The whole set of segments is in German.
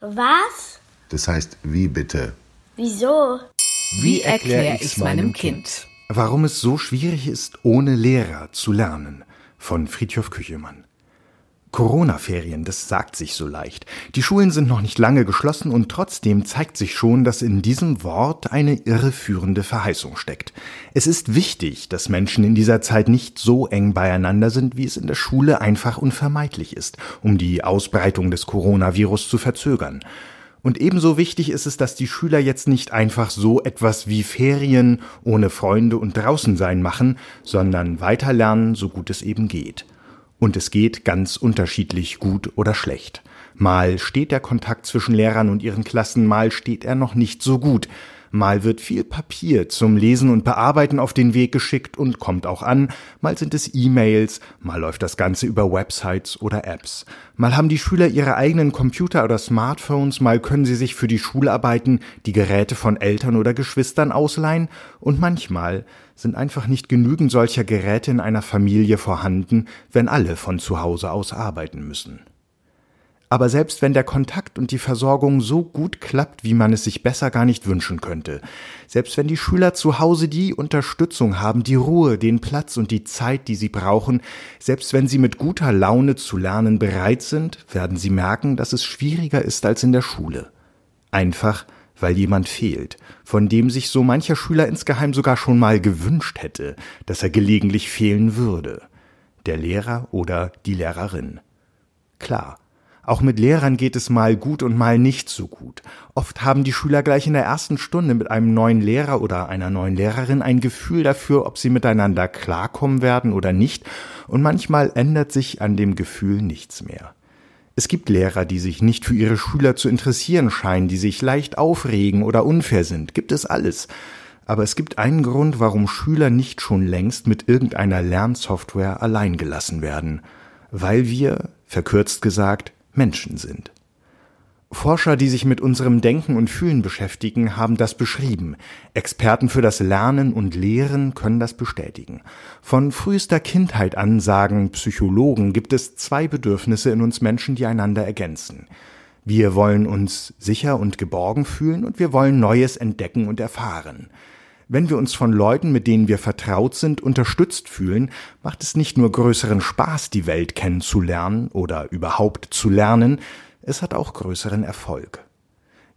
Was? Das heißt, wie bitte? Wieso? Wie erkläre ich's meinem Kind? Warum es so schwierig ist, ohne Lehrer zu lernen. Von Friedhof Küchemann. Corona-Ferien, das sagt sich so leicht. Die Schulen sind noch nicht lange geschlossen und trotzdem zeigt sich schon, dass in diesem Wort eine irreführende Verheißung steckt. Es ist wichtig, dass Menschen in dieser Zeit nicht so eng beieinander sind, wie es in der Schule einfach unvermeidlich ist, um die Ausbreitung des Coronavirus zu verzögern. Und ebenso wichtig ist es, dass die Schüler jetzt nicht einfach so etwas wie Ferien ohne Freunde und draußen sein machen, sondern weiterlernen, so gut es eben geht. Und es geht ganz unterschiedlich gut oder schlecht. Mal steht der Kontakt zwischen Lehrern und ihren Klassen, mal steht er noch nicht so gut. Mal wird viel Papier zum Lesen und Bearbeiten auf den Weg geschickt und kommt auch an, mal sind es E-Mails, mal läuft das Ganze über Websites oder Apps. Mal haben die Schüler ihre eigenen Computer oder Smartphones, mal können sie sich für die Schularbeiten die Geräte von Eltern oder Geschwistern ausleihen und manchmal sind einfach nicht genügend solcher Geräte in einer Familie vorhanden, wenn alle von zu Hause aus arbeiten müssen. Aber selbst wenn der Kontakt und die Versorgung so gut klappt, wie man es sich besser gar nicht wünschen könnte, selbst wenn die Schüler zu Hause die Unterstützung haben, die Ruhe, den Platz und die Zeit, die sie brauchen, selbst wenn sie mit guter Laune zu lernen bereit sind, werden sie merken, dass es schwieriger ist als in der Schule. Einfach, weil jemand fehlt, von dem sich so mancher Schüler insgeheim sogar schon mal gewünscht hätte, dass er gelegentlich fehlen würde. Der Lehrer oder die Lehrerin. Klar, auch mit Lehrern geht es mal gut und mal nicht so gut. Oft haben die Schüler gleich in der ersten Stunde mit einem neuen Lehrer oder einer neuen Lehrerin ein Gefühl dafür, ob sie miteinander klarkommen werden oder nicht, und manchmal ändert sich an dem Gefühl nichts mehr. Es gibt Lehrer, die sich nicht für ihre Schüler zu interessieren scheinen, die sich leicht aufregen oder unfair sind, gibt es alles. Aber es gibt einen Grund, warum Schüler nicht schon längst mit irgendeiner Lernsoftware allein gelassen werden. Weil wir, verkürzt gesagt, Menschen sind. Forscher, die sich mit unserem Denken und Fühlen beschäftigen, haben das beschrieben. Experten für das Lernen und Lehren können das bestätigen. Von frühester Kindheit an sagen Psychologen, gibt es zwei Bedürfnisse in uns Menschen, die einander ergänzen. Wir wollen uns sicher und geborgen fühlen und wir wollen Neues entdecken und erfahren. Wenn wir uns von Leuten, mit denen wir vertraut sind, unterstützt fühlen, macht es nicht nur größeren Spaß, die Welt kennenzulernen oder überhaupt zu lernen, es hat auch größeren Erfolg.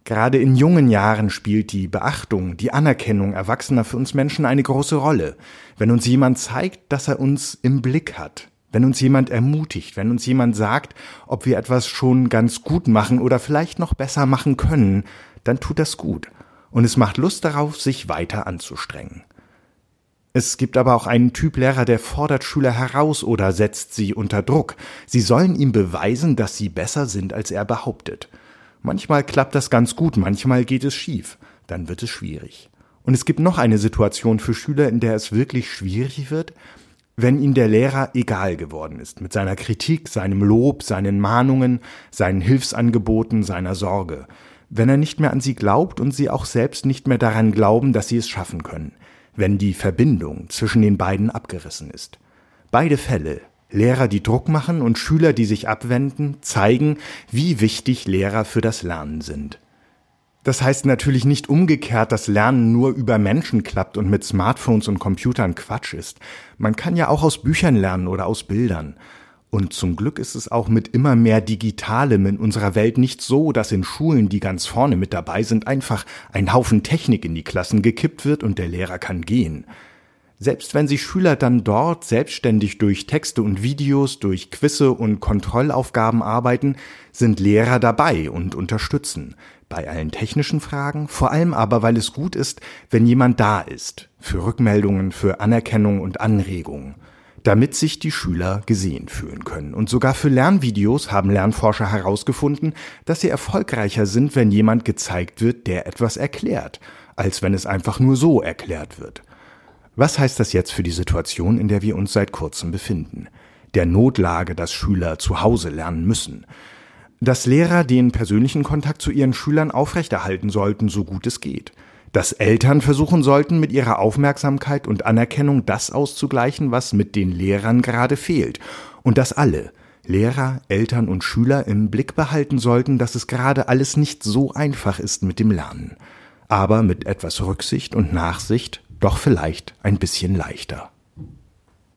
Gerade in jungen Jahren spielt die Beachtung, die Anerkennung Erwachsener für uns Menschen eine große Rolle. Wenn uns jemand zeigt, dass er uns im Blick hat, wenn uns jemand ermutigt, wenn uns jemand sagt, ob wir etwas schon ganz gut machen oder vielleicht noch besser machen können, dann tut das gut und es macht Lust darauf, sich weiter anzustrengen. Es gibt aber auch einen Typ Lehrer, der fordert Schüler heraus oder setzt sie unter Druck. Sie sollen ihm beweisen, dass sie besser sind, als er behauptet. Manchmal klappt das ganz gut, manchmal geht es schief. Dann wird es schwierig. Und es gibt noch eine Situation für Schüler, in der es wirklich schwierig wird, wenn ihm der Lehrer egal geworden ist, mit seiner Kritik, seinem Lob, seinen Mahnungen, seinen Hilfsangeboten, seiner Sorge wenn er nicht mehr an sie glaubt und sie auch selbst nicht mehr daran glauben, dass sie es schaffen können, wenn die Verbindung zwischen den beiden abgerissen ist. Beide Fälle, Lehrer, die Druck machen und Schüler, die sich abwenden, zeigen, wie wichtig Lehrer für das Lernen sind. Das heißt natürlich nicht umgekehrt, dass Lernen nur über Menschen klappt und mit Smartphones und Computern Quatsch ist. Man kann ja auch aus Büchern lernen oder aus Bildern. Und zum Glück ist es auch mit immer mehr Digitalem in unserer Welt nicht so, dass in Schulen, die ganz vorne mit dabei sind, einfach ein Haufen Technik in die Klassen gekippt wird und der Lehrer kann gehen. Selbst wenn sich Schüler dann dort selbstständig durch Texte und Videos, durch Quizze und Kontrollaufgaben arbeiten, sind Lehrer dabei und unterstützen. Bei allen technischen Fragen, vor allem aber, weil es gut ist, wenn jemand da ist. Für Rückmeldungen, für Anerkennung und Anregungen damit sich die Schüler gesehen fühlen können. Und sogar für Lernvideos haben Lernforscher herausgefunden, dass sie erfolgreicher sind, wenn jemand gezeigt wird, der etwas erklärt, als wenn es einfach nur so erklärt wird. Was heißt das jetzt für die Situation, in der wir uns seit kurzem befinden? Der Notlage, dass Schüler zu Hause lernen müssen. Dass Lehrer den persönlichen Kontakt zu ihren Schülern aufrechterhalten sollten, so gut es geht dass Eltern versuchen sollten, mit ihrer Aufmerksamkeit und Anerkennung das auszugleichen, was mit den Lehrern gerade fehlt, und dass alle, Lehrer, Eltern und Schüler im Blick behalten sollten, dass es gerade alles nicht so einfach ist mit dem Lernen, aber mit etwas Rücksicht und Nachsicht doch vielleicht ein bisschen leichter.